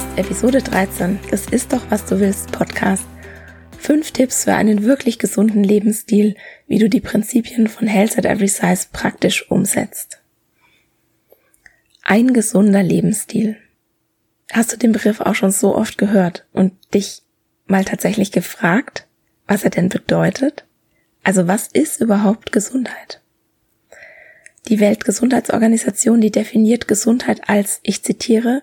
Hörst Episode 13 Das ist doch, was du willst Podcast. Fünf Tipps für einen wirklich gesunden Lebensstil, wie du die Prinzipien von Health at Every Size praktisch umsetzt. Ein gesunder Lebensstil. Hast du den Begriff auch schon so oft gehört und dich mal tatsächlich gefragt, was er denn bedeutet? Also was ist überhaupt Gesundheit? Die Weltgesundheitsorganisation, die definiert Gesundheit als, ich zitiere,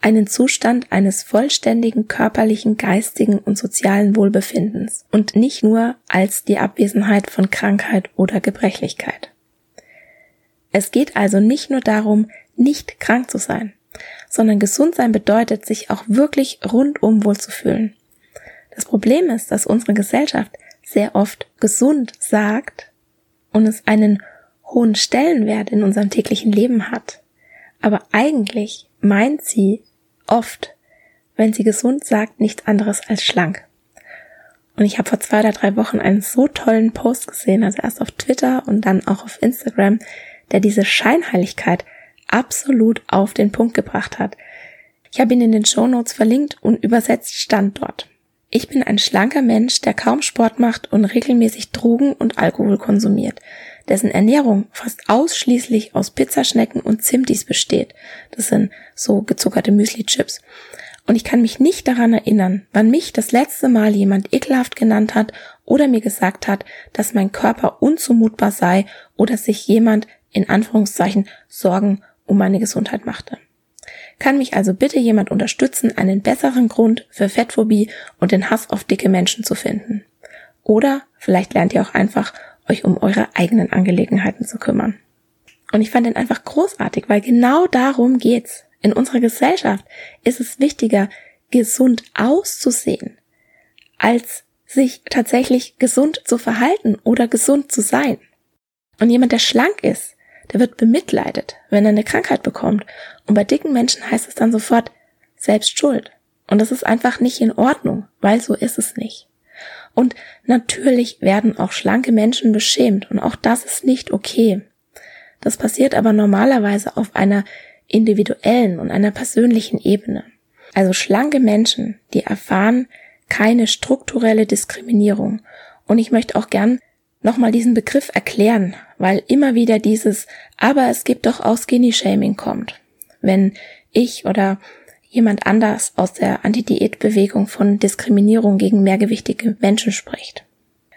einen Zustand eines vollständigen körperlichen, geistigen und sozialen Wohlbefindens und nicht nur als die Abwesenheit von Krankheit oder Gebrechlichkeit. Es geht also nicht nur darum, nicht krank zu sein, sondern gesund sein bedeutet, sich auch wirklich rundum wohlzufühlen. Das Problem ist, dass unsere Gesellschaft sehr oft gesund sagt und es einen hohen Stellenwert in unserem täglichen Leben hat. Aber eigentlich meint sie oft, wenn sie gesund sagt, nichts anderes als schlank. Und ich habe vor zwei oder drei Wochen einen so tollen Post gesehen, also erst auf Twitter und dann auch auf Instagram, der diese Scheinheiligkeit absolut auf den Punkt gebracht hat. Ich habe ihn in den Show Notes verlinkt und übersetzt stand dort. Ich bin ein schlanker Mensch, der kaum Sport macht und regelmäßig Drogen und Alkohol konsumiert dessen Ernährung fast ausschließlich aus Pizzaschnecken und Zimtis besteht. Das sind so gezuckerte Müsli-Chips. Und ich kann mich nicht daran erinnern, wann mich das letzte Mal jemand ekelhaft genannt hat oder mir gesagt hat, dass mein Körper unzumutbar sei oder sich jemand in Anführungszeichen Sorgen um meine Gesundheit machte. Kann mich also bitte jemand unterstützen, einen besseren Grund für Fettphobie und den Hass auf dicke Menschen zu finden? Oder vielleicht lernt ihr auch einfach euch um eure eigenen Angelegenheiten zu kümmern. Und ich fand den einfach großartig, weil genau darum geht's. In unserer Gesellschaft ist es wichtiger, gesund auszusehen, als sich tatsächlich gesund zu verhalten oder gesund zu sein. Und jemand, der schlank ist, der wird bemitleidet, wenn er eine Krankheit bekommt. Und bei dicken Menschen heißt es dann sofort selbst schuld. Und das ist einfach nicht in Ordnung, weil so ist es nicht. Und natürlich werden auch schlanke Menschen beschämt und auch das ist nicht okay. Das passiert aber normalerweise auf einer individuellen und einer persönlichen Ebene. Also schlanke Menschen, die erfahren keine strukturelle Diskriminierung. Und ich möchte auch gern nochmal diesen Begriff erklären, weil immer wieder dieses, aber es gibt doch auch Skinny Shaming kommt. Wenn ich oder jemand anders aus der Anti-Diät-Bewegung von Diskriminierung gegen mehrgewichtige Menschen spricht.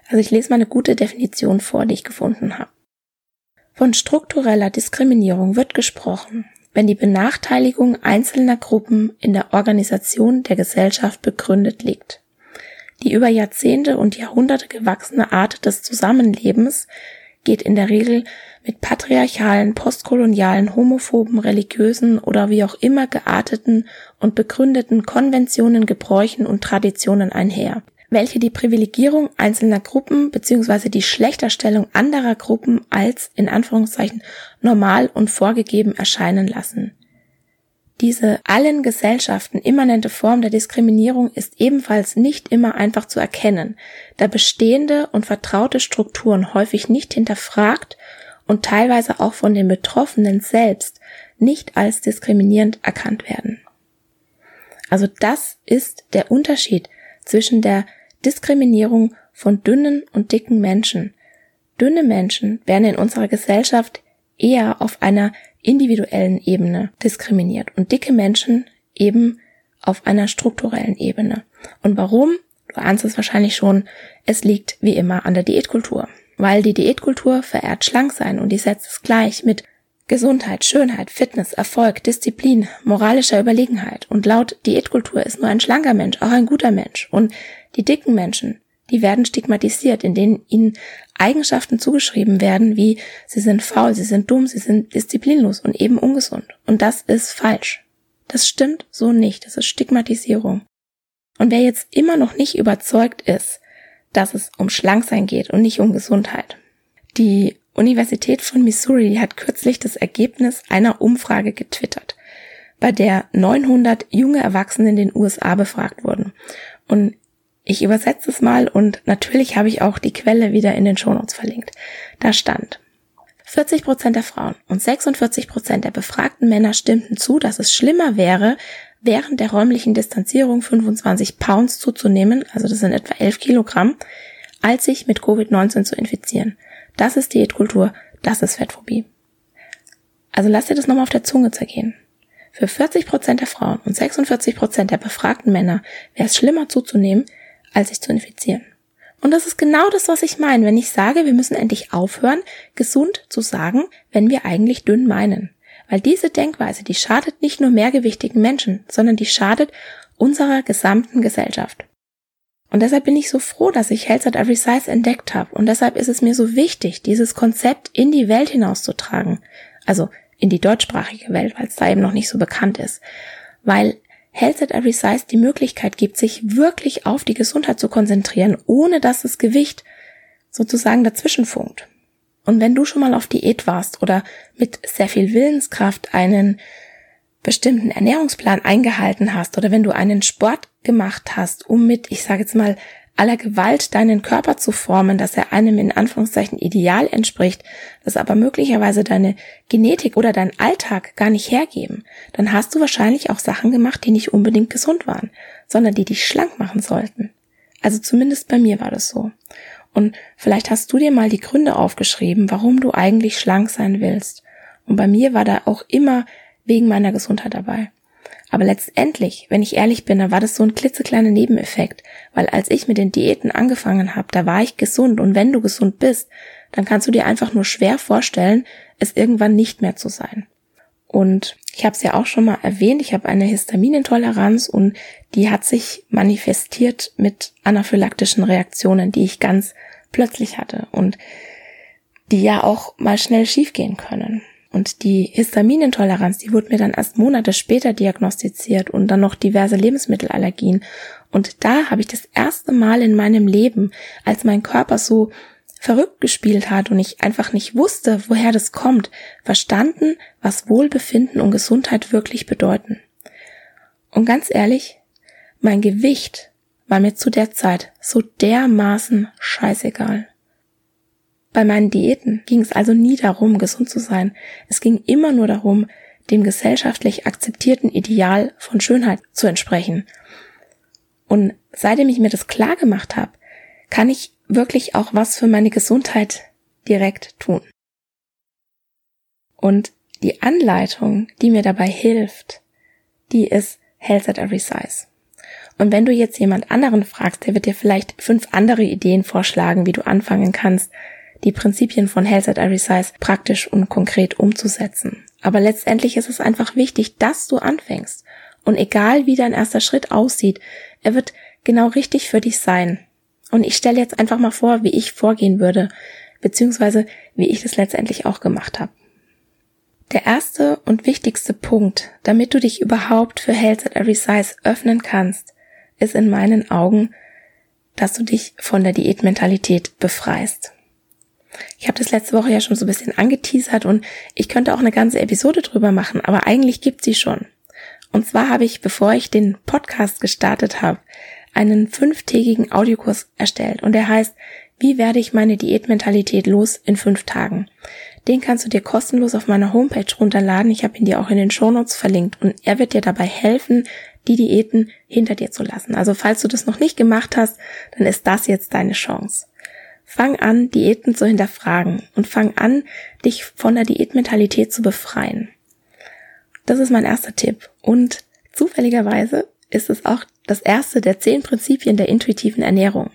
Also ich lese mal eine gute Definition vor, die ich gefunden habe. Von struktureller Diskriminierung wird gesprochen, wenn die Benachteiligung einzelner Gruppen in der Organisation der Gesellschaft begründet liegt. Die über Jahrzehnte und Jahrhunderte gewachsene Art des Zusammenlebens geht in der Regel mit patriarchalen, postkolonialen, homophoben, religiösen oder wie auch immer gearteten und begründeten Konventionen, Gebräuchen und Traditionen einher, welche die Privilegierung einzelner Gruppen bzw. die Schlechterstellung anderer Gruppen als in Anführungszeichen normal und vorgegeben erscheinen lassen. Diese allen Gesellschaften immanente Form der Diskriminierung ist ebenfalls nicht immer einfach zu erkennen, da bestehende und vertraute Strukturen häufig nicht hinterfragt und teilweise auch von den Betroffenen selbst nicht als diskriminierend erkannt werden. Also das ist der Unterschied zwischen der Diskriminierung von dünnen und dicken Menschen. Dünne Menschen werden in unserer Gesellschaft eher auf einer individuellen Ebene diskriminiert und dicke Menschen eben auf einer strukturellen Ebene. Und warum? Du ahnst es wahrscheinlich schon, es liegt wie immer an der Diätkultur. Weil die Diätkultur verehrt schlank sein und die setzt es gleich mit Gesundheit, Schönheit, Fitness, Erfolg, Disziplin, moralischer Überlegenheit. Und laut Diätkultur ist nur ein schlanker Mensch auch ein guter Mensch. Und die dicken Menschen, die werden stigmatisiert, in denen ihnen Eigenschaften zugeschrieben werden, wie sie sind faul, sie sind dumm, sie sind disziplinlos und eben ungesund. Und das ist falsch. Das stimmt so nicht. Das ist Stigmatisierung. Und wer jetzt immer noch nicht überzeugt ist, dass es um Schlanksein geht und nicht um Gesundheit. Die Universität von Missouri hat kürzlich das Ergebnis einer Umfrage getwittert, bei der 900 junge Erwachsene in den USA befragt wurden. Und ich übersetze es mal und natürlich habe ich auch die Quelle wieder in den Shownotes verlinkt. Da stand, 40 Prozent der Frauen und 46 Prozent der befragten Männer stimmten zu, dass es schlimmer wäre, während der räumlichen Distanzierung 25 Pounds zuzunehmen, also das sind etwa 11 Kilogramm, als sich mit Covid-19 zu infizieren. Das ist Diätkultur, das ist Fettphobie. Also lass dir das nochmal auf der Zunge zergehen. Für 40 Prozent der Frauen und 46 Prozent der befragten Männer wäre es schlimmer zuzunehmen, als sich zu infizieren. Und das ist genau das, was ich meine, wenn ich sage, wir müssen endlich aufhören, gesund zu sagen, wenn wir eigentlich dünn meinen. Weil diese Denkweise, die schadet nicht nur mehrgewichtigen Menschen, sondern die schadet unserer gesamten Gesellschaft. Und deshalb bin ich so froh, dass ich Health at Every Size entdeckt habe. Und deshalb ist es mir so wichtig, dieses Konzept in die Welt hinauszutragen. Also in die deutschsprachige Welt, weil es da eben noch nicht so bekannt ist. Weil Health at Every Size die Möglichkeit gibt, sich wirklich auf die Gesundheit zu konzentrieren, ohne dass das Gewicht sozusagen dazwischen funkt. Und wenn du schon mal auf Diät warst oder mit sehr viel Willenskraft einen bestimmten Ernährungsplan eingehalten hast oder wenn du einen Sport gemacht hast, um mit, ich sage jetzt mal, aller Gewalt deinen Körper zu formen, dass er einem in Anführungszeichen Ideal entspricht, das aber möglicherweise deine Genetik oder dein Alltag gar nicht hergeben, dann hast du wahrscheinlich auch Sachen gemacht, die nicht unbedingt gesund waren, sondern die dich schlank machen sollten. Also zumindest bei mir war das so. Und vielleicht hast du dir mal die Gründe aufgeschrieben, warum du eigentlich schlank sein willst. Und bei mir war da auch immer wegen meiner Gesundheit dabei. Aber letztendlich, wenn ich ehrlich bin, dann war das so ein klitzekleiner Nebeneffekt, weil als ich mit den Diäten angefangen habe, da war ich gesund und wenn du gesund bist, dann kannst du dir einfach nur schwer vorstellen, es irgendwann nicht mehr zu sein. Und ich habe es ja auch schon mal erwähnt, ich habe eine Histaminintoleranz und die hat sich manifestiert mit anaphylaktischen Reaktionen, die ich ganz plötzlich hatte und die ja auch mal schnell schiefgehen können. Und die Histaminintoleranz, die wurde mir dann erst Monate später diagnostiziert und dann noch diverse Lebensmittelallergien. Und da habe ich das erste Mal in meinem Leben, als mein Körper so verrückt gespielt hat und ich einfach nicht wusste, woher das kommt, verstanden, was Wohlbefinden und Gesundheit wirklich bedeuten. Und ganz ehrlich, mein Gewicht war mir zu der Zeit so dermaßen scheißegal. Bei meinen Diäten ging es also nie darum, gesund zu sein. Es ging immer nur darum, dem gesellschaftlich akzeptierten Ideal von Schönheit zu entsprechen. Und seitdem ich mir das klar gemacht habe, kann ich wirklich auch was für meine Gesundheit direkt tun. Und die Anleitung, die mir dabei hilft, die ist Health at Every Size. Und wenn du jetzt jemand anderen fragst, der wird dir vielleicht fünf andere Ideen vorschlagen, wie du anfangen kannst, die Prinzipien von Health at Every Size praktisch und konkret umzusetzen. Aber letztendlich ist es einfach wichtig, dass du anfängst. Und egal wie dein erster Schritt aussieht, er wird genau richtig für dich sein. Und ich stelle jetzt einfach mal vor, wie ich vorgehen würde, beziehungsweise wie ich das letztendlich auch gemacht habe. Der erste und wichtigste Punkt, damit du dich überhaupt für Health at Every Size öffnen kannst, ist in meinen Augen, dass du dich von der Diätmentalität befreist. Ich habe das letzte Woche ja schon so ein bisschen angeteasert und ich könnte auch eine ganze Episode drüber machen, aber eigentlich gibt sie schon. Und zwar habe ich, bevor ich den Podcast gestartet habe, einen fünftägigen Audiokurs erstellt und der heißt, wie werde ich meine Diätmentalität los in fünf Tagen? Den kannst du dir kostenlos auf meiner Homepage runterladen. Ich habe ihn dir auch in den Shownotes verlinkt und er wird dir dabei helfen, die Diäten hinter dir zu lassen. Also falls du das noch nicht gemacht hast, dann ist das jetzt deine Chance. Fang an, Diäten zu hinterfragen und fang an, dich von der Diätmentalität zu befreien. Das ist mein erster Tipp. Und zufälligerweise ist es auch das erste der zehn Prinzipien der intuitiven Ernährung.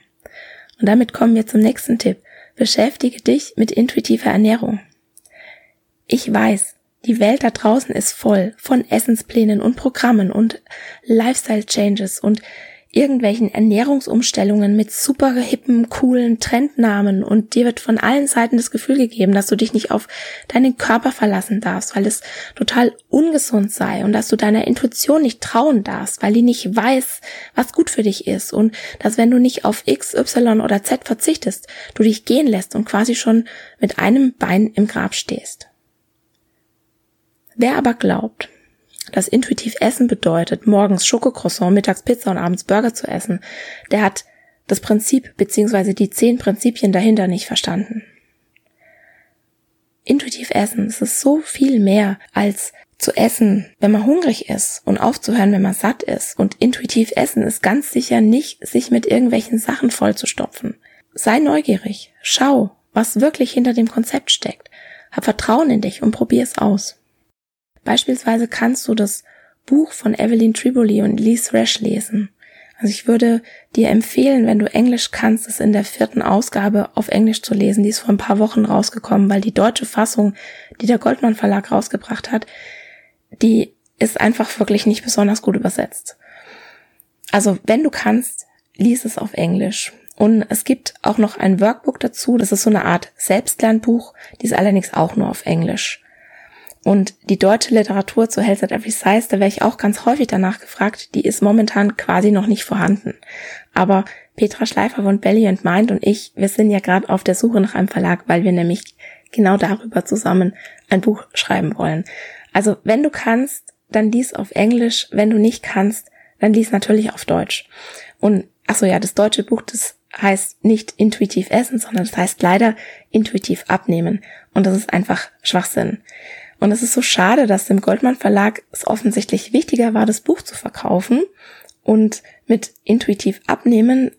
Und damit kommen wir zum nächsten Tipp. Beschäftige dich mit intuitiver Ernährung. Ich weiß, die Welt da draußen ist voll von Essensplänen und Programmen und Lifestyle Changes und irgendwelchen Ernährungsumstellungen mit super hippen, coolen Trendnamen und dir wird von allen Seiten das Gefühl gegeben, dass du dich nicht auf deinen Körper verlassen darfst, weil es total ungesund sei und dass du deiner Intuition nicht trauen darfst, weil die nicht weiß, was gut für dich ist und dass wenn du nicht auf X, Y oder Z verzichtest, du dich gehen lässt und quasi schon mit einem Bein im Grab stehst. Wer aber glaubt, dass intuitiv Essen bedeutet, morgens Schokocroissant, mittags Pizza und abends Burger zu essen, der hat das Prinzip bzw. die zehn Prinzipien dahinter nicht verstanden. Intuitiv essen, es ist so viel mehr als zu essen, wenn man hungrig ist und aufzuhören, wenn man satt ist. Und intuitiv essen ist ganz sicher nicht, sich mit irgendwelchen Sachen vollzustopfen. Sei neugierig, schau, was wirklich hinter dem Konzept steckt. Hab Vertrauen in dich und probier es aus. Beispielsweise kannst du das Buch von Evelyn Triboli und Lee Thresh lesen. Also ich würde dir empfehlen, wenn du Englisch kannst, es in der vierten Ausgabe auf Englisch zu lesen. Die ist vor ein paar Wochen rausgekommen, weil die deutsche Fassung, die der Goldmann Verlag rausgebracht hat, die ist einfach wirklich nicht besonders gut übersetzt. Also wenn du kannst, lies es auf Englisch. Und es gibt auch noch ein Workbook dazu. Das ist so eine Art Selbstlernbuch. Die ist allerdings auch nur auf Englisch. Und die deutsche Literatur zu Health at Every Size, da wäre ich auch ganz häufig danach gefragt, die ist momentan quasi noch nicht vorhanden. Aber Petra Schleifer von Belly and Mind und ich, wir sind ja gerade auf der Suche nach einem Verlag, weil wir nämlich genau darüber zusammen ein Buch schreiben wollen. Also wenn du kannst, dann lies auf Englisch, wenn du nicht kannst, dann lies natürlich auf Deutsch. Und ach so ja, das deutsche Buch, das heißt nicht intuitiv essen, sondern das heißt leider intuitiv abnehmen. Und das ist einfach Schwachsinn. Und es ist so schade, dass dem Goldmann Verlag es offensichtlich wichtiger war, das Buch zu verkaufen und mit intuitiv abnehmen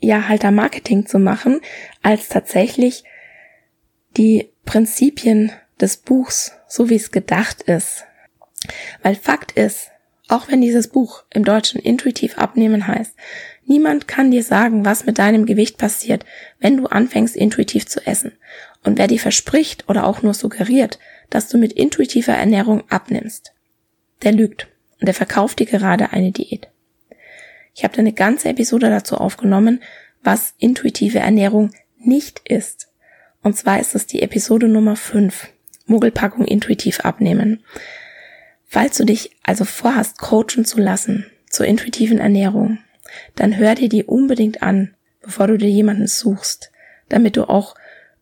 ja halt da Marketing zu machen, als tatsächlich die Prinzipien des Buchs, so wie es gedacht ist. Weil Fakt ist, auch wenn dieses Buch im Deutschen intuitiv abnehmen heißt, niemand kann dir sagen, was mit deinem Gewicht passiert, wenn du anfängst intuitiv zu essen. Und wer dir verspricht oder auch nur suggeriert, dass du mit intuitiver Ernährung abnimmst. Der lügt und der verkauft dir gerade eine Diät. Ich habe da eine ganze Episode dazu aufgenommen, was intuitive Ernährung nicht ist. Und zwar ist es die Episode Nummer 5, Mogelpackung intuitiv abnehmen. Falls du dich also vorhast, coachen zu lassen zur intuitiven Ernährung, dann hör dir die unbedingt an, bevor du dir jemanden suchst, damit du auch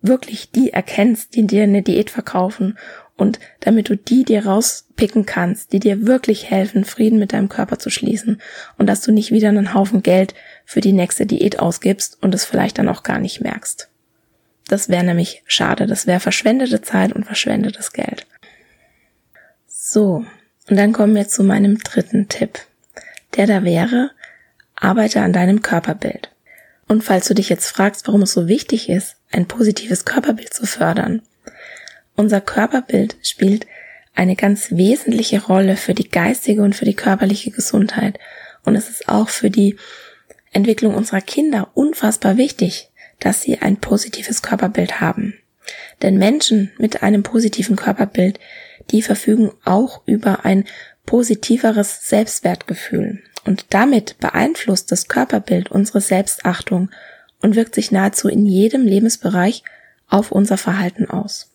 wirklich die erkennst, die dir eine Diät verkaufen und damit du die dir rauspicken kannst, die dir wirklich helfen, Frieden mit deinem Körper zu schließen und dass du nicht wieder einen Haufen Geld für die nächste Diät ausgibst und es vielleicht dann auch gar nicht merkst. Das wäre nämlich schade, das wäre verschwendete Zeit und verschwendetes Geld. So, und dann kommen wir zu meinem dritten Tipp. Der da wäre, arbeite an deinem Körperbild. Und falls du dich jetzt fragst, warum es so wichtig ist, ein positives Körperbild zu fördern, unser Körperbild spielt eine ganz wesentliche Rolle für die geistige und für die körperliche Gesundheit. Und es ist auch für die Entwicklung unserer Kinder unfassbar wichtig, dass sie ein positives Körperbild haben. Denn Menschen mit einem positiven Körperbild, die verfügen auch über ein positiveres Selbstwertgefühl. Und damit beeinflusst das Körperbild unsere Selbstachtung und wirkt sich nahezu in jedem Lebensbereich auf unser Verhalten aus.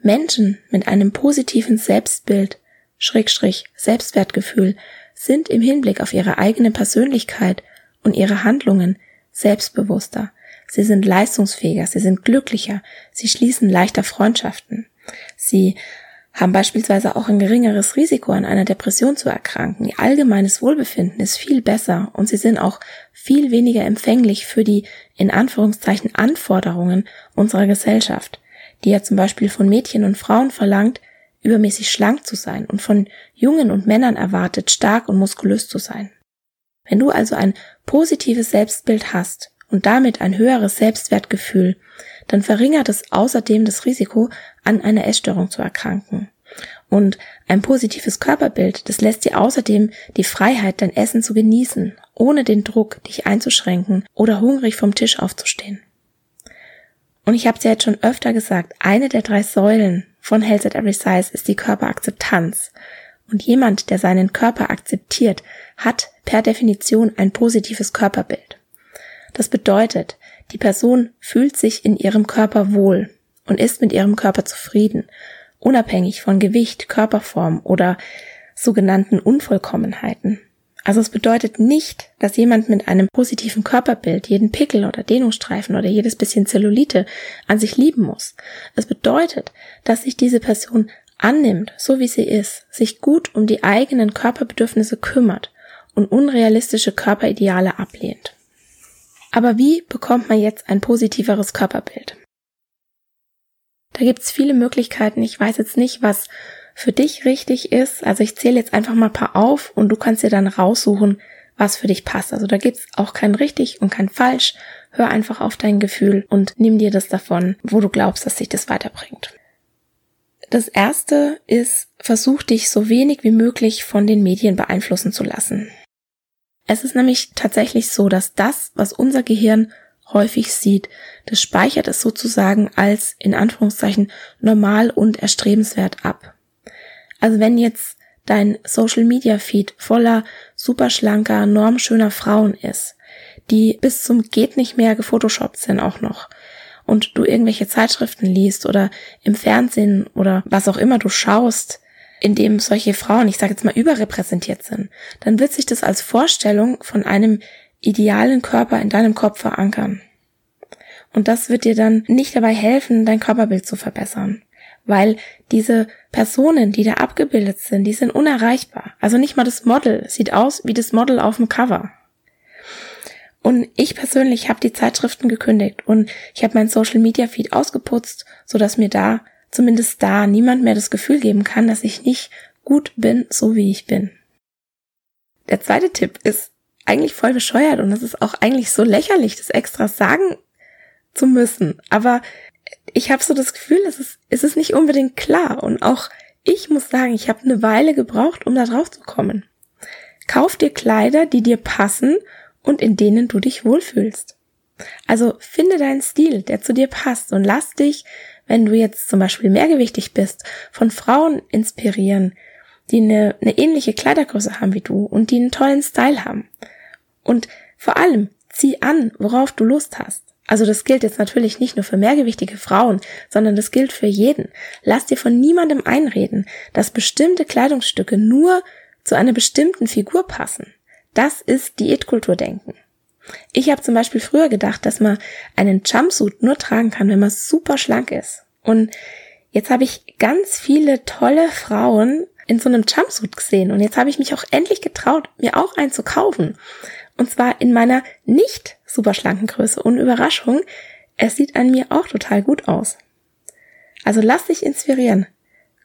Menschen mit einem positiven Selbstbild, Schrägstrich Selbstwertgefühl, sind im Hinblick auf ihre eigene Persönlichkeit und ihre Handlungen selbstbewusster. Sie sind leistungsfähiger, sie sind glücklicher, sie schließen leichter Freundschaften. Sie haben beispielsweise auch ein geringeres Risiko, an einer Depression zu erkranken. Ihr allgemeines Wohlbefinden ist viel besser und sie sind auch viel weniger empfänglich für die in Anführungszeichen Anforderungen unserer Gesellschaft, die ja zum Beispiel von Mädchen und Frauen verlangt, übermäßig schlank zu sein und von Jungen und Männern erwartet, stark und muskulös zu sein. Wenn du also ein positives Selbstbild hast und damit ein höheres Selbstwertgefühl, dann verringert es außerdem das Risiko, an einer Essstörung zu erkranken. Und ein positives Körperbild, das lässt dir außerdem die Freiheit, dein Essen zu genießen, ohne den Druck, dich einzuschränken oder hungrig vom Tisch aufzustehen. Und ich habe es ja jetzt schon öfter gesagt, eine der drei Säulen von Health at Every Size ist die Körperakzeptanz. Und jemand, der seinen Körper akzeptiert, hat per Definition ein positives Körperbild. Das bedeutet, die Person fühlt sich in ihrem Körper wohl und ist mit ihrem Körper zufrieden, unabhängig von Gewicht, Körperform oder sogenannten Unvollkommenheiten. Also es bedeutet nicht, dass jemand mit einem positiven Körperbild jeden Pickel oder Dehnungsstreifen oder jedes bisschen Zellulite an sich lieben muss. Es bedeutet, dass sich diese Person annimmt, so wie sie ist, sich gut um die eigenen Körperbedürfnisse kümmert und unrealistische Körperideale ablehnt. Aber wie bekommt man jetzt ein positiveres Körperbild? Da gibt's viele Möglichkeiten. Ich weiß jetzt nicht, was für dich richtig ist. Also ich zähle jetzt einfach mal ein paar auf und du kannst dir dann raussuchen, was für dich passt. Also da gibt's auch kein richtig und kein falsch. Hör einfach auf dein Gefühl und nimm dir das davon, wo du glaubst, dass sich das weiterbringt. Das erste ist, versuch dich so wenig wie möglich von den Medien beeinflussen zu lassen. Es ist nämlich tatsächlich so, dass das, was unser Gehirn häufig sieht, das speichert es sozusagen als in Anführungszeichen normal und erstrebenswert ab. Also wenn jetzt dein Social Media Feed voller superschlanker, normschöner Frauen ist, die bis zum geht nicht mehr gefotoshoppt sind auch noch, und du irgendwelche Zeitschriften liest oder im Fernsehen oder was auch immer du schaust, in dem solche Frauen, ich sage jetzt mal, überrepräsentiert sind, dann wird sich das als Vorstellung von einem idealen Körper in deinem Kopf verankern. Und das wird dir dann nicht dabei helfen, dein Körperbild zu verbessern. Weil diese Personen, die da abgebildet sind, die sind unerreichbar. Also nicht mal das Model sieht aus wie das Model auf dem Cover. Und ich persönlich habe die Zeitschriften gekündigt und ich habe mein Social Media Feed ausgeputzt, so dass mir da zumindest da niemand mehr das Gefühl geben kann, dass ich nicht gut bin, so wie ich bin. Der zweite Tipp ist eigentlich voll bescheuert und es ist auch eigentlich so lächerlich, das extra sagen zu müssen. Aber ich habe so das Gefühl, es ist, es ist nicht unbedingt klar. Und auch ich muss sagen, ich habe eine Weile gebraucht, um da drauf zu kommen. Kauf dir Kleider, die dir passen und in denen du dich wohlfühlst. Also finde deinen Stil, der zu dir passt und lass dich, wenn du jetzt zum Beispiel mehrgewichtig bist, von Frauen inspirieren, die eine, eine ähnliche Kleidergröße haben wie du und die einen tollen Style haben. Und vor allem, zieh an, worauf du Lust hast. Also das gilt jetzt natürlich nicht nur für mehrgewichtige Frauen, sondern das gilt für jeden. Lass dir von niemandem einreden, dass bestimmte Kleidungsstücke nur zu einer bestimmten Figur passen. Das ist Diätkulturdenken. Ich habe zum Beispiel früher gedacht, dass man einen Jumpsuit nur tragen kann, wenn man super schlank ist. Und jetzt habe ich ganz viele tolle Frauen in so einem Jumpsuit gesehen und jetzt habe ich mich auch endlich getraut, mir auch einen zu kaufen. Und zwar in meiner nicht super schlanken Größe. Und Überraschung, es sieht an mir auch total gut aus. Also lass dich inspirieren.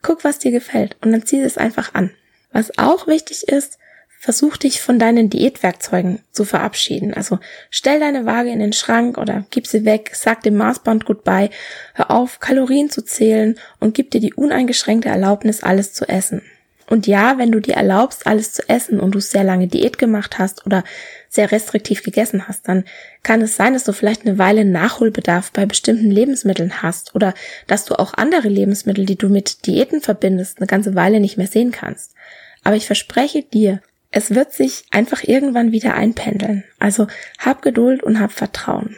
Guck, was dir gefällt und dann zieh es einfach an. Was auch wichtig ist, versuch dich von deinen Diätwerkzeugen zu verabschieden. Also stell deine Waage in den Schrank oder gib sie weg, sag dem Maßband goodbye, hör auf, Kalorien zu zählen und gib dir die uneingeschränkte Erlaubnis, alles zu essen. Und ja, wenn du dir erlaubst, alles zu essen und du sehr lange Diät gemacht hast oder sehr restriktiv gegessen hast, dann kann es sein, dass du vielleicht eine Weile Nachholbedarf bei bestimmten Lebensmitteln hast oder dass du auch andere Lebensmittel, die du mit Diäten verbindest, eine ganze Weile nicht mehr sehen kannst. Aber ich verspreche dir, es wird sich einfach irgendwann wieder einpendeln. Also hab Geduld und hab Vertrauen.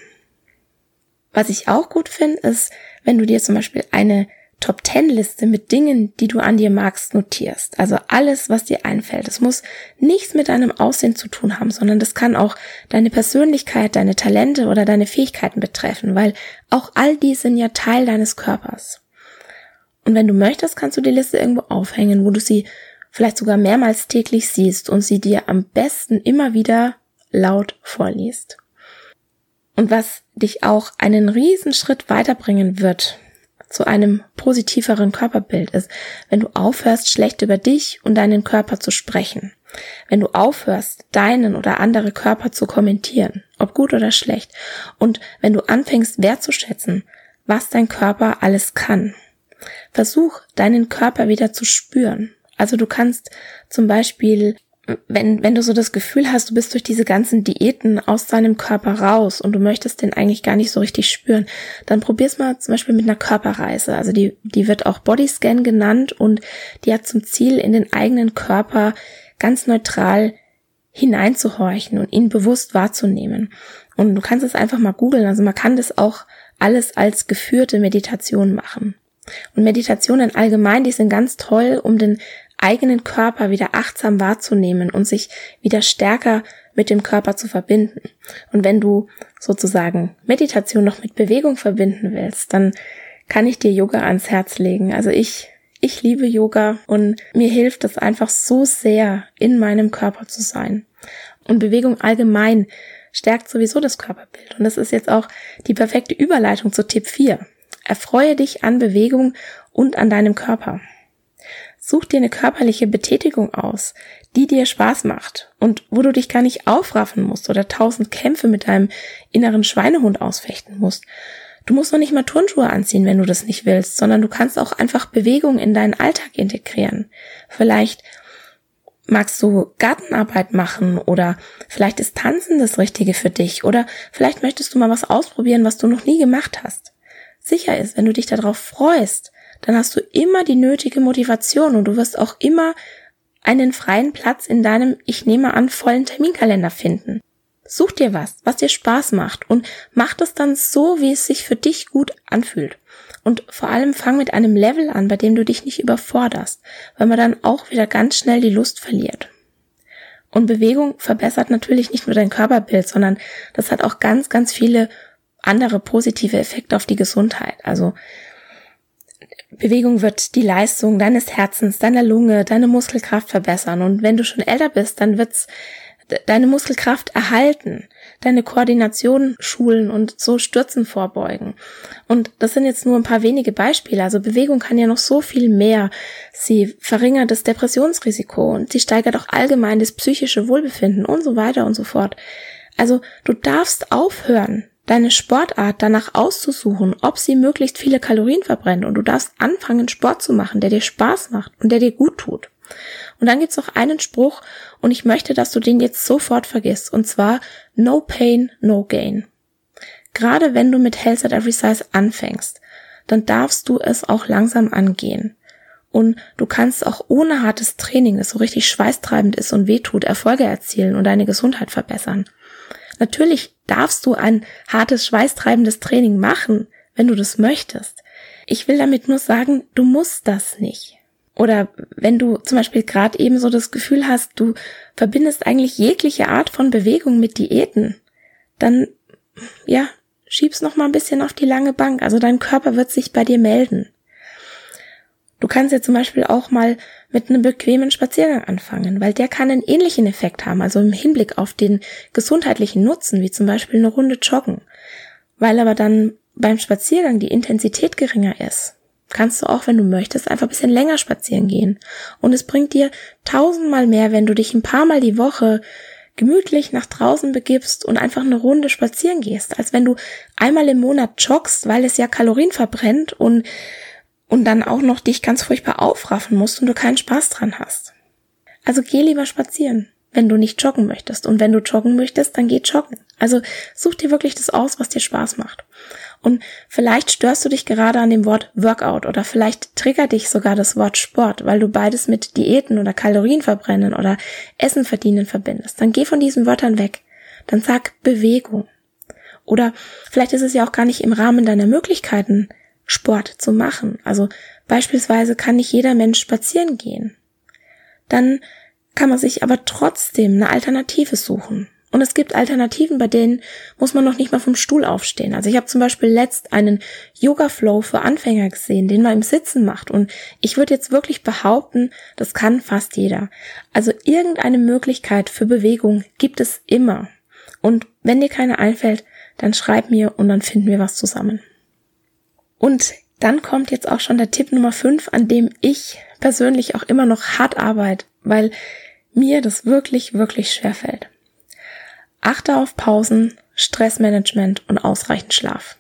Was ich auch gut finde, ist, wenn du dir zum Beispiel eine Top 10 Liste mit Dingen, die du an dir magst, notierst. Also alles, was dir einfällt. Es muss nichts mit deinem Aussehen zu tun haben, sondern das kann auch deine Persönlichkeit, deine Talente oder deine Fähigkeiten betreffen, weil auch all die sind ja Teil deines Körpers. Und wenn du möchtest, kannst du die Liste irgendwo aufhängen, wo du sie vielleicht sogar mehrmals täglich siehst und sie dir am besten immer wieder laut vorliest. Und was dich auch einen riesen Schritt weiterbringen wird, zu einem positiveren Körperbild ist, wenn du aufhörst, schlecht über dich und deinen Körper zu sprechen. Wenn du aufhörst, deinen oder andere Körper zu kommentieren, ob gut oder schlecht, und wenn du anfängst wertzuschätzen, was dein Körper alles kann. Versuch, deinen Körper wieder zu spüren. Also du kannst zum Beispiel wenn, wenn du so das Gefühl hast, du bist durch diese ganzen Diäten aus deinem Körper raus und du möchtest den eigentlich gar nicht so richtig spüren, dann probier's mal zum Beispiel mit einer Körperreise. Also die, die wird auch Bodyscan genannt und die hat zum Ziel, in den eigenen Körper ganz neutral hineinzuhorchen und ihn bewusst wahrzunehmen. Und du kannst es einfach mal googeln. Also man kann das auch alles als geführte Meditation machen. Und Meditationen allgemein, die sind ganz toll, um den eigenen Körper wieder achtsam wahrzunehmen und sich wieder stärker mit dem Körper zu verbinden. Und wenn du sozusagen Meditation noch mit Bewegung verbinden willst, dann kann ich dir Yoga ans Herz legen. Also ich, ich liebe Yoga und mir hilft es einfach so sehr, in meinem Körper zu sein. Und Bewegung allgemein stärkt sowieso das Körperbild. Und das ist jetzt auch die perfekte Überleitung zu Tipp 4. Erfreue dich an Bewegung und an deinem Körper. Such dir eine körperliche Betätigung aus, die dir Spaß macht und wo du dich gar nicht aufraffen musst oder tausend Kämpfe mit deinem inneren Schweinehund ausfechten musst. Du musst noch nicht mal Turnschuhe anziehen, wenn du das nicht willst, sondern du kannst auch einfach Bewegung in deinen Alltag integrieren. Vielleicht magst du Gartenarbeit machen oder vielleicht ist Tanzen das Richtige für dich oder vielleicht möchtest du mal was ausprobieren, was du noch nie gemacht hast. Sicher ist, wenn du dich darauf freust, dann hast du immer die nötige Motivation und du wirst auch immer einen freien Platz in deinem, ich nehme an, vollen Terminkalender finden. Such dir was, was dir Spaß macht und mach das dann so, wie es sich für dich gut anfühlt. Und vor allem fang mit einem Level an, bei dem du dich nicht überforderst, weil man dann auch wieder ganz schnell die Lust verliert. Und Bewegung verbessert natürlich nicht nur dein Körperbild, sondern das hat auch ganz, ganz viele andere positive Effekte auf die Gesundheit. Also Bewegung wird die Leistung deines Herzens, deiner Lunge, deine Muskelkraft verbessern. Und wenn du schon älter bist, dann wird's deine Muskelkraft erhalten, deine Koordination schulen und so Stürzen vorbeugen. Und das sind jetzt nur ein paar wenige Beispiele. Also Bewegung kann ja noch so viel mehr. Sie verringert das Depressionsrisiko und sie steigert auch allgemein das psychische Wohlbefinden und so weiter und so fort. Also du darfst aufhören, deine Sportart danach auszusuchen, ob sie möglichst viele Kalorien verbrennt und du darfst anfangen, Sport zu machen, der dir Spaß macht und der dir gut tut. Und dann gibt's noch einen Spruch und ich möchte, dass du den jetzt sofort vergisst und zwar No Pain, No Gain. Gerade wenn du mit Health at Every Size anfängst, dann darfst du es auch langsam angehen. Und du kannst auch ohne hartes Training, das so richtig schweißtreibend ist und wehtut, Erfolge erzielen und deine Gesundheit verbessern. Natürlich darfst du ein hartes, schweißtreibendes Training machen, wenn du das möchtest. Ich will damit nur sagen, du musst das nicht. Oder wenn du zum Beispiel gerade eben so das Gefühl hast, du verbindest eigentlich jegliche Art von Bewegung mit Diäten, dann, ja, schieb's noch mal ein bisschen auf die lange Bank. Also dein Körper wird sich bei dir melden. Du kannst ja zum Beispiel auch mal mit einem bequemen Spaziergang anfangen, weil der kann einen ähnlichen Effekt haben, also im Hinblick auf den gesundheitlichen Nutzen, wie zum Beispiel eine Runde Joggen. Weil aber dann beim Spaziergang die Intensität geringer ist, kannst du auch, wenn du möchtest, einfach ein bisschen länger spazieren gehen. Und es bringt dir tausendmal mehr, wenn du dich ein paar Mal die Woche gemütlich nach draußen begibst und einfach eine Runde spazieren gehst, als wenn du einmal im Monat joggst, weil es ja Kalorien verbrennt und und dann auch noch dich ganz furchtbar aufraffen musst und du keinen Spaß dran hast. Also geh lieber spazieren, wenn du nicht joggen möchtest. Und wenn du joggen möchtest, dann geh joggen. Also such dir wirklich das aus, was dir Spaß macht. Und vielleicht störst du dich gerade an dem Wort Workout oder vielleicht triggert dich sogar das Wort Sport, weil du beides mit Diäten oder Kalorien verbrennen oder Essen verdienen verbindest. Dann geh von diesen Wörtern weg. Dann sag Bewegung. Oder vielleicht ist es ja auch gar nicht im Rahmen deiner Möglichkeiten, Sport zu machen. Also beispielsweise kann nicht jeder Mensch spazieren gehen. Dann kann man sich aber trotzdem eine Alternative suchen. Und es gibt Alternativen, bei denen muss man noch nicht mal vom Stuhl aufstehen. Also ich habe zum Beispiel letzt einen Yoga Flow für Anfänger gesehen, den man im Sitzen macht. Und ich würde jetzt wirklich behaupten, das kann fast jeder. Also irgendeine Möglichkeit für Bewegung gibt es immer. Und wenn dir keine einfällt, dann schreib mir und dann finden wir was zusammen. Und dann kommt jetzt auch schon der Tipp Nummer 5, an dem ich persönlich auch immer noch hart arbeite, weil mir das wirklich, wirklich schwer fällt. Achte auf Pausen, Stressmanagement und ausreichend Schlaf.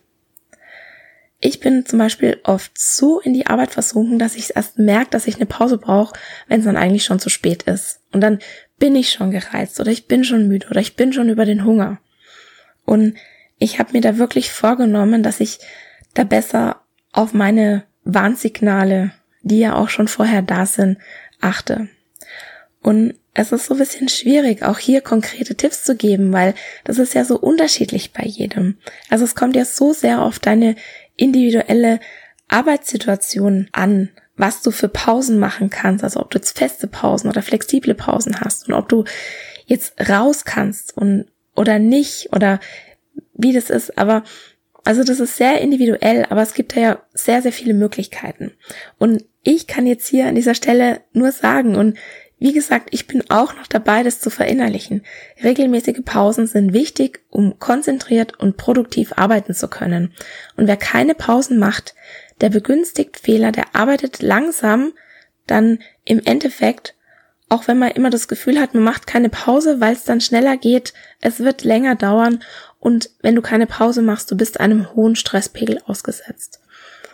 Ich bin zum Beispiel oft so in die Arbeit versunken, dass ich erst merke, dass ich eine Pause brauche, wenn es dann eigentlich schon zu spät ist. Und dann bin ich schon gereizt oder ich bin schon müde oder ich bin schon über den Hunger. Und ich habe mir da wirklich vorgenommen, dass ich da besser auf meine Warnsignale, die ja auch schon vorher da sind, achte. Und es ist so ein bisschen schwierig, auch hier konkrete Tipps zu geben, weil das ist ja so unterschiedlich bei jedem. Also es kommt ja so sehr auf deine individuelle Arbeitssituation an, was du für Pausen machen kannst, also ob du jetzt feste Pausen oder flexible Pausen hast und ob du jetzt raus kannst und oder nicht oder wie das ist, aber also das ist sehr individuell, aber es gibt ja sehr, sehr viele Möglichkeiten. Und ich kann jetzt hier an dieser Stelle nur sagen und wie gesagt, ich bin auch noch dabei, das zu verinnerlichen. Regelmäßige Pausen sind wichtig, um konzentriert und produktiv arbeiten zu können. Und wer keine Pausen macht, der begünstigt Fehler, der arbeitet langsam, dann im Endeffekt, auch wenn man immer das Gefühl hat, man macht keine Pause, weil es dann schneller geht, es wird länger dauern und wenn du keine Pause machst, du bist einem hohen Stresspegel ausgesetzt.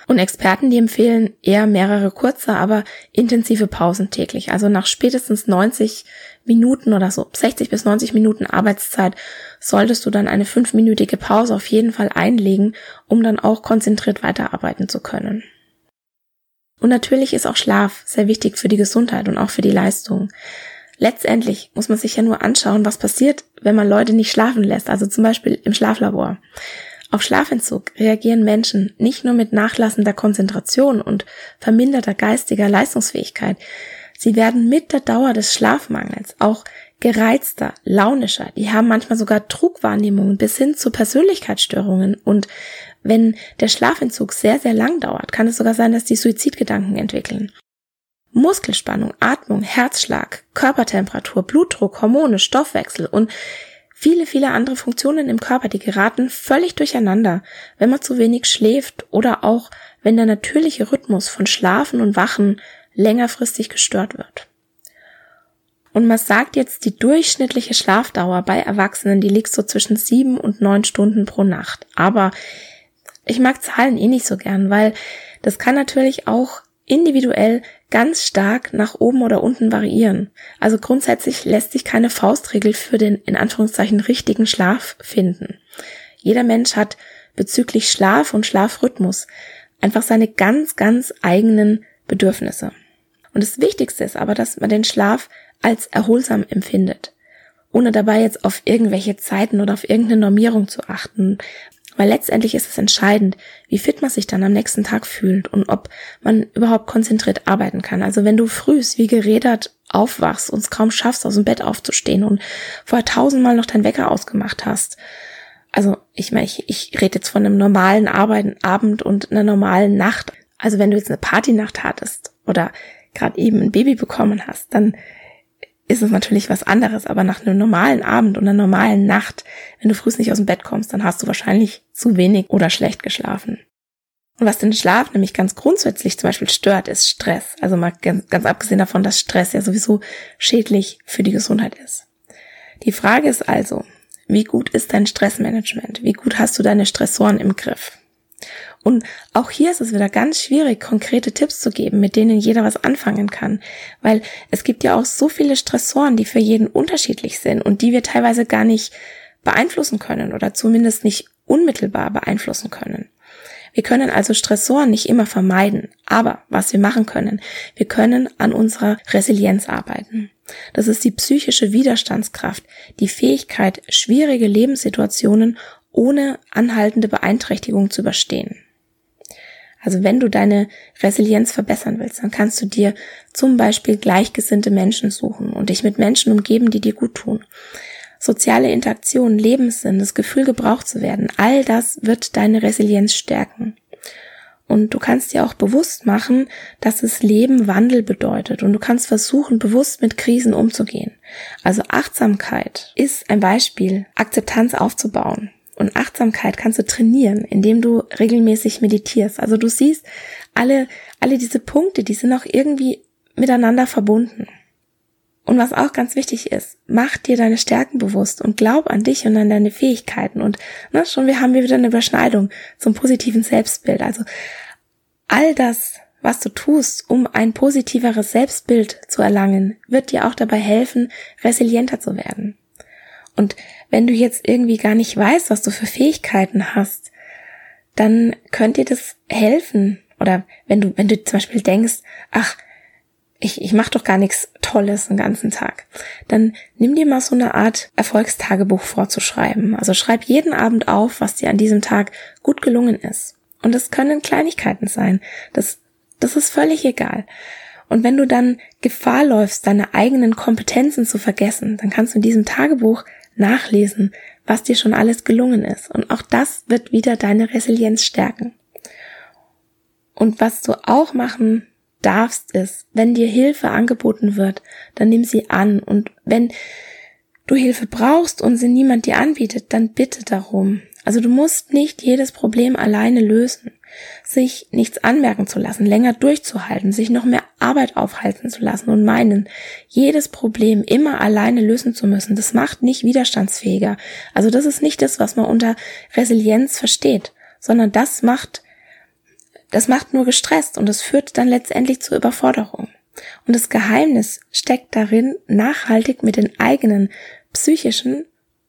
Und Experten, die empfehlen eher mehrere kurze, aber intensive Pausen täglich. Also nach spätestens 90 Minuten oder so, 60 bis 90 Minuten Arbeitszeit, solltest du dann eine fünfminütige Pause auf jeden Fall einlegen, um dann auch konzentriert weiterarbeiten zu können. Und natürlich ist auch Schlaf sehr wichtig für die Gesundheit und auch für die Leistung. Letztendlich muss man sich ja nur anschauen, was passiert, wenn man Leute nicht schlafen lässt, also zum Beispiel im Schlaflabor. Auf Schlafentzug reagieren Menschen nicht nur mit nachlassender Konzentration und verminderter geistiger Leistungsfähigkeit, sie werden mit der Dauer des Schlafmangels auch gereizter, launischer, die haben manchmal sogar Trugwahrnehmungen bis hin zu Persönlichkeitsstörungen und wenn der Schlafentzug sehr, sehr lang dauert, kann es sogar sein, dass die Suizidgedanken entwickeln. Muskelspannung, Atmung, Herzschlag, Körpertemperatur, Blutdruck, Hormone, Stoffwechsel und viele, viele andere Funktionen im Körper, die geraten völlig durcheinander, wenn man zu wenig schläft oder auch wenn der natürliche Rhythmus von Schlafen und Wachen längerfristig gestört wird. Und man sagt jetzt, die durchschnittliche Schlafdauer bei Erwachsenen, die liegt so zwischen sieben und neun Stunden pro Nacht. Aber ich mag Zahlen eh nicht so gern, weil das kann natürlich auch individuell ganz stark nach oben oder unten variieren. Also grundsätzlich lässt sich keine Faustregel für den in Anführungszeichen richtigen Schlaf finden. Jeder Mensch hat bezüglich Schlaf und Schlafrhythmus einfach seine ganz, ganz eigenen Bedürfnisse. Und das Wichtigste ist aber, dass man den Schlaf als erholsam empfindet, ohne dabei jetzt auf irgendwelche Zeiten oder auf irgendeine Normierung zu achten, weil letztendlich ist es entscheidend, wie fit man sich dann am nächsten Tag fühlt und ob man überhaupt konzentriert arbeiten kann. Also wenn du frühst wie gerädert aufwachst und es kaum schaffst, aus dem Bett aufzustehen und vorher tausendmal noch dein Wecker ausgemacht hast. Also ich meine, ich, ich rede jetzt von einem normalen Arbeiten, Abend und einer normalen Nacht. Also wenn du jetzt eine Partynacht hattest oder gerade eben ein Baby bekommen hast, dann ist es natürlich was anderes, aber nach einem normalen Abend und einer normalen Nacht, wenn du früh nicht aus dem Bett kommst, dann hast du wahrscheinlich zu wenig oder schlecht geschlafen. Und was den Schlaf nämlich ganz grundsätzlich zum Beispiel stört, ist Stress. Also mal ganz, ganz abgesehen davon, dass Stress ja sowieso schädlich für die Gesundheit ist. Die Frage ist also, wie gut ist dein Stressmanagement? Wie gut hast du deine Stressoren im Griff? Und auch hier ist es wieder ganz schwierig, konkrete Tipps zu geben, mit denen jeder was anfangen kann, weil es gibt ja auch so viele Stressoren, die für jeden unterschiedlich sind und die wir teilweise gar nicht beeinflussen können oder zumindest nicht unmittelbar beeinflussen können. Wir können also Stressoren nicht immer vermeiden, aber was wir machen können, wir können an unserer Resilienz arbeiten. Das ist die psychische Widerstandskraft, die Fähigkeit, schwierige Lebenssituationen ohne anhaltende Beeinträchtigung zu überstehen. Also wenn du deine Resilienz verbessern willst, dann kannst du dir zum Beispiel gleichgesinnte Menschen suchen und dich mit Menschen umgeben, die dir gut tun. Soziale Interaktion, Lebenssinn, das Gefühl gebraucht zu werden, all das wird deine Resilienz stärken. Und du kannst dir auch bewusst machen, dass das Leben Wandel bedeutet und du kannst versuchen, bewusst mit Krisen umzugehen. Also Achtsamkeit ist ein Beispiel, Akzeptanz aufzubauen. Und Achtsamkeit kannst du trainieren, indem du regelmäßig meditierst. Also du siehst, alle, alle diese Punkte, die sind auch irgendwie miteinander verbunden. Und was auch ganz wichtig ist, mach dir deine Stärken bewusst und glaub an dich und an deine Fähigkeiten. Und ne, schon wir haben wir wieder eine Überschneidung zum positiven Selbstbild. Also all das, was du tust, um ein positiveres Selbstbild zu erlangen, wird dir auch dabei helfen, resilienter zu werden. Und wenn du jetzt irgendwie gar nicht weißt, was du für Fähigkeiten hast, dann könnte dir das helfen. Oder wenn du, wenn du zum Beispiel denkst, ach, ich, ich mache doch gar nichts Tolles den ganzen Tag. Dann nimm dir mal so eine Art Erfolgstagebuch vorzuschreiben. Also schreib jeden Abend auf, was dir an diesem Tag gut gelungen ist. Und das können Kleinigkeiten sein. Das, das ist völlig egal. Und wenn du dann Gefahr läufst, deine eigenen Kompetenzen zu vergessen, dann kannst du in diesem Tagebuch nachlesen, was dir schon alles gelungen ist. Und auch das wird wieder deine Resilienz stärken. Und was du auch machen darfst es. Wenn dir Hilfe angeboten wird, dann nimm sie an. Und wenn du Hilfe brauchst und sie niemand dir anbietet, dann bitte darum. Also du musst nicht jedes Problem alleine lösen. Sich nichts anmerken zu lassen, länger durchzuhalten, sich noch mehr Arbeit aufhalten zu lassen und meinen, jedes Problem immer alleine lösen zu müssen, das macht nicht widerstandsfähiger. Also das ist nicht das, was man unter Resilienz versteht, sondern das macht das macht nur gestresst und das führt dann letztendlich zur Überforderung. Und das Geheimnis steckt darin, nachhaltig mit den eigenen psychischen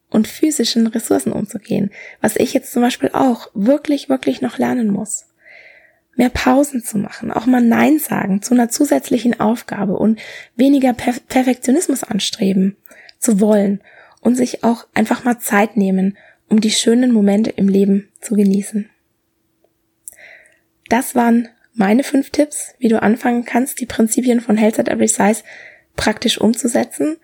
und physischen Ressourcen umzugehen, was ich jetzt zum Beispiel auch wirklich, wirklich noch lernen muss. Mehr Pausen zu machen, auch mal Nein sagen zu einer zusätzlichen Aufgabe und weniger per Perfektionismus anstreben zu wollen und sich auch einfach mal Zeit nehmen, um die schönen Momente im Leben zu genießen. Das waren meine fünf Tipps, wie du anfangen kannst, die Prinzipien von Health at Every Size praktisch umzusetzen.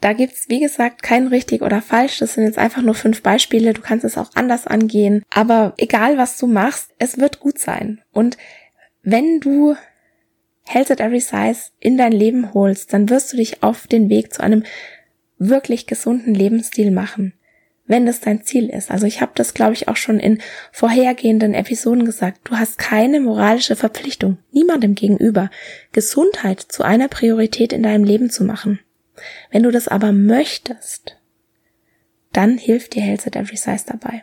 Da gibt's, wie gesagt, kein richtig oder falsch. Das sind jetzt einfach nur fünf Beispiele. Du kannst es auch anders angehen. Aber egal, was du machst, es wird gut sein. Und wenn du Health at Every Size in dein Leben holst, dann wirst du dich auf den Weg zu einem wirklich gesunden Lebensstil machen wenn das dein Ziel ist. Also ich habe das, glaube ich, auch schon in vorhergehenden Episoden gesagt. Du hast keine moralische Verpflichtung, niemandem gegenüber, Gesundheit zu einer Priorität in deinem Leben zu machen. Wenn du das aber möchtest, dann hilft dir Health at Every Size dabei.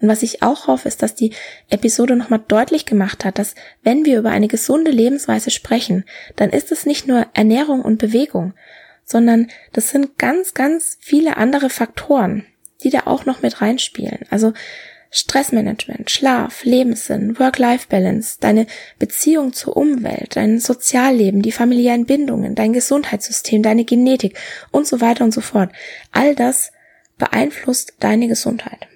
Und was ich auch hoffe, ist, dass die Episode nochmal deutlich gemacht hat, dass wenn wir über eine gesunde Lebensweise sprechen, dann ist es nicht nur Ernährung und Bewegung, sondern das sind ganz, ganz viele andere Faktoren, die da auch noch mit reinspielen. Also Stressmanagement, Schlaf, Lebenssinn, Work-Life-Balance, deine Beziehung zur Umwelt, dein Sozialleben, die familiären Bindungen, dein Gesundheitssystem, deine Genetik und so weiter und so fort. All das beeinflusst deine Gesundheit.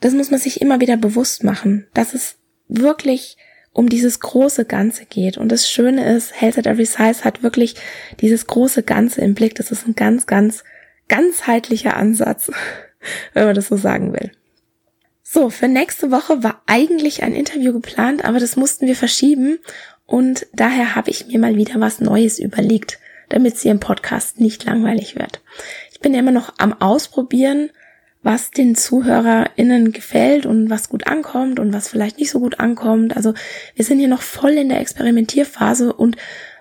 Das muss man sich immer wieder bewusst machen, dass es wirklich um dieses große Ganze geht. Und das Schöne ist, Health at Every Size hat wirklich dieses große Ganze im Blick. Das ist ein ganz, ganz ganzheitlicher Ansatz wenn man das so sagen will. So, für nächste Woche war eigentlich ein Interview geplant, aber das mussten wir verschieben und daher habe ich mir mal wieder was Neues überlegt, damit sie im Podcast nicht langweilig wird. Ich bin ja immer noch am Ausprobieren, was den ZuhörerInnen gefällt und was gut ankommt und was vielleicht nicht so gut ankommt. Also wir sind hier noch voll in der Experimentierphase und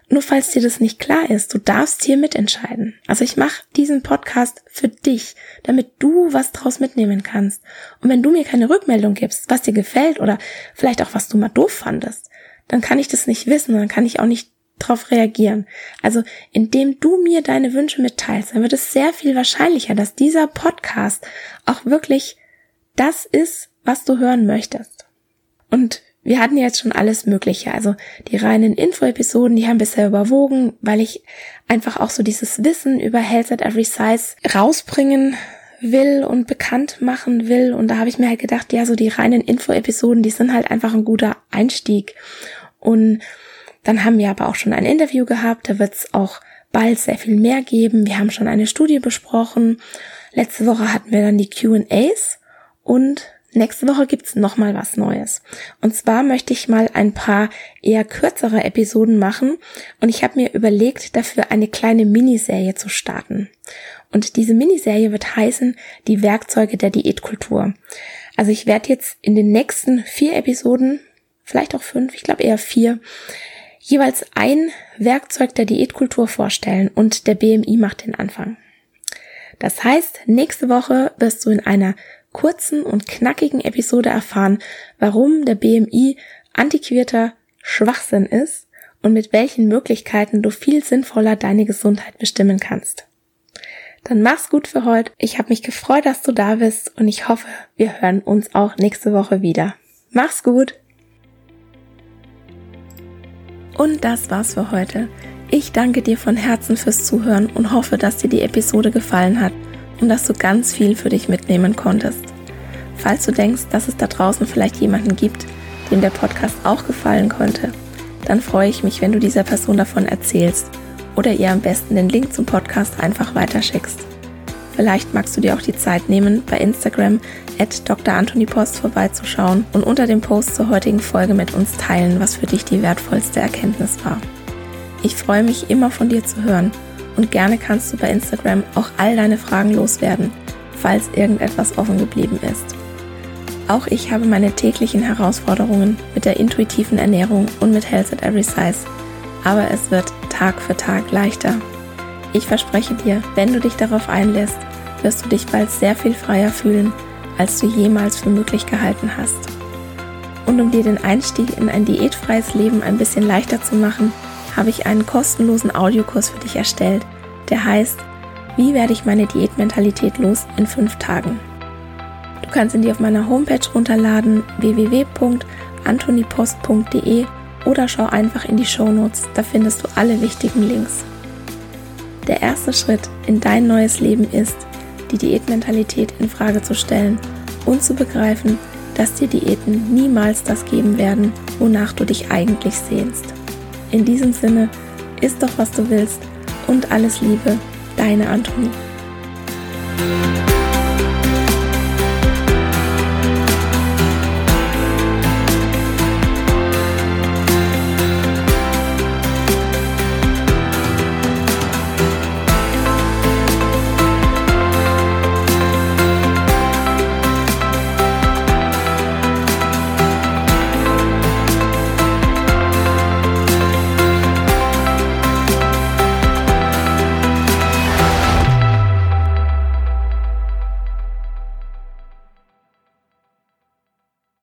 nur falls dir das nicht klar ist, du darfst hier mitentscheiden. Also ich mache diesen Podcast für dich, damit du was draus mitnehmen kannst. Und wenn du mir keine Rückmeldung gibst, was dir gefällt oder vielleicht auch was du mal doof fandest, dann kann ich das nicht wissen, dann kann ich auch nicht drauf reagieren. Also indem du mir deine Wünsche mitteilst, dann wird es sehr viel wahrscheinlicher, dass dieser Podcast auch wirklich das ist, was du hören möchtest. Und wir hatten jetzt schon alles Mögliche. Also die reinen Info-Episoden, die haben bisher überwogen, weil ich einfach auch so dieses Wissen über Health at Every Size rausbringen will und bekannt machen will. Und da habe ich mir halt gedacht, ja, so die reinen Info-Episoden, die sind halt einfach ein guter Einstieg. Und dann haben wir aber auch schon ein Interview gehabt, da wird es auch bald sehr viel mehr geben. Wir haben schon eine Studie besprochen. Letzte Woche hatten wir dann die QAs und Nächste Woche gibt's noch mal was Neues. Und zwar möchte ich mal ein paar eher kürzere Episoden machen und ich habe mir überlegt, dafür eine kleine Miniserie zu starten. Und diese Miniserie wird heißen Die Werkzeuge der Diätkultur. Also ich werde jetzt in den nächsten vier Episoden, vielleicht auch fünf, ich glaube eher vier, jeweils ein Werkzeug der Diätkultur vorstellen und der BMI macht den Anfang. Das heißt, nächste Woche wirst du in einer kurzen und knackigen Episode erfahren, warum der BMI antiquierter Schwachsinn ist und mit welchen Möglichkeiten du viel sinnvoller deine Gesundheit bestimmen kannst. Dann mach's gut für heute. Ich habe mich gefreut, dass du da bist und ich hoffe, wir hören uns auch nächste Woche wieder. Mach's gut! Und das war's für heute. Ich danke dir von Herzen fürs Zuhören und hoffe, dass dir die Episode gefallen hat und dass du ganz viel für dich mitnehmen konntest. Falls du denkst, dass es da draußen vielleicht jemanden gibt, dem der Podcast auch gefallen könnte, dann freue ich mich, wenn du dieser Person davon erzählst oder ihr am besten den Link zum Podcast einfach weiterschickst. Vielleicht magst du dir auch die Zeit nehmen, bei Instagram at Dr. Anthony Post vorbeizuschauen und unter dem Post zur heutigen Folge mit uns teilen, was für dich die wertvollste Erkenntnis war. Ich freue mich immer von dir zu hören und gerne kannst du bei Instagram auch all deine Fragen loswerden, falls irgendetwas offen geblieben ist. Auch ich habe meine täglichen Herausforderungen mit der intuitiven Ernährung und mit Health at Every Size, aber es wird Tag für Tag leichter. Ich verspreche dir, wenn du dich darauf einlässt, wirst du dich bald sehr viel freier fühlen, als du jemals für möglich gehalten hast. Und um dir den Einstieg in ein diätfreies Leben ein bisschen leichter zu machen, habe ich einen kostenlosen Audiokurs für dich erstellt, der heißt Wie werde ich meine Diätmentalität los in fünf Tagen? Du kannst ihn dir auf meiner Homepage runterladen www.antonipost.de oder schau einfach in die Show Notes, da findest du alle wichtigen Links. Der erste Schritt in dein neues Leben ist, die Diätmentalität in Frage zu stellen und zu begreifen, dass dir Diäten niemals das geben werden, wonach du dich eigentlich sehnst. In diesem Sinne, isst doch was du willst und alles Liebe, deine Antonie.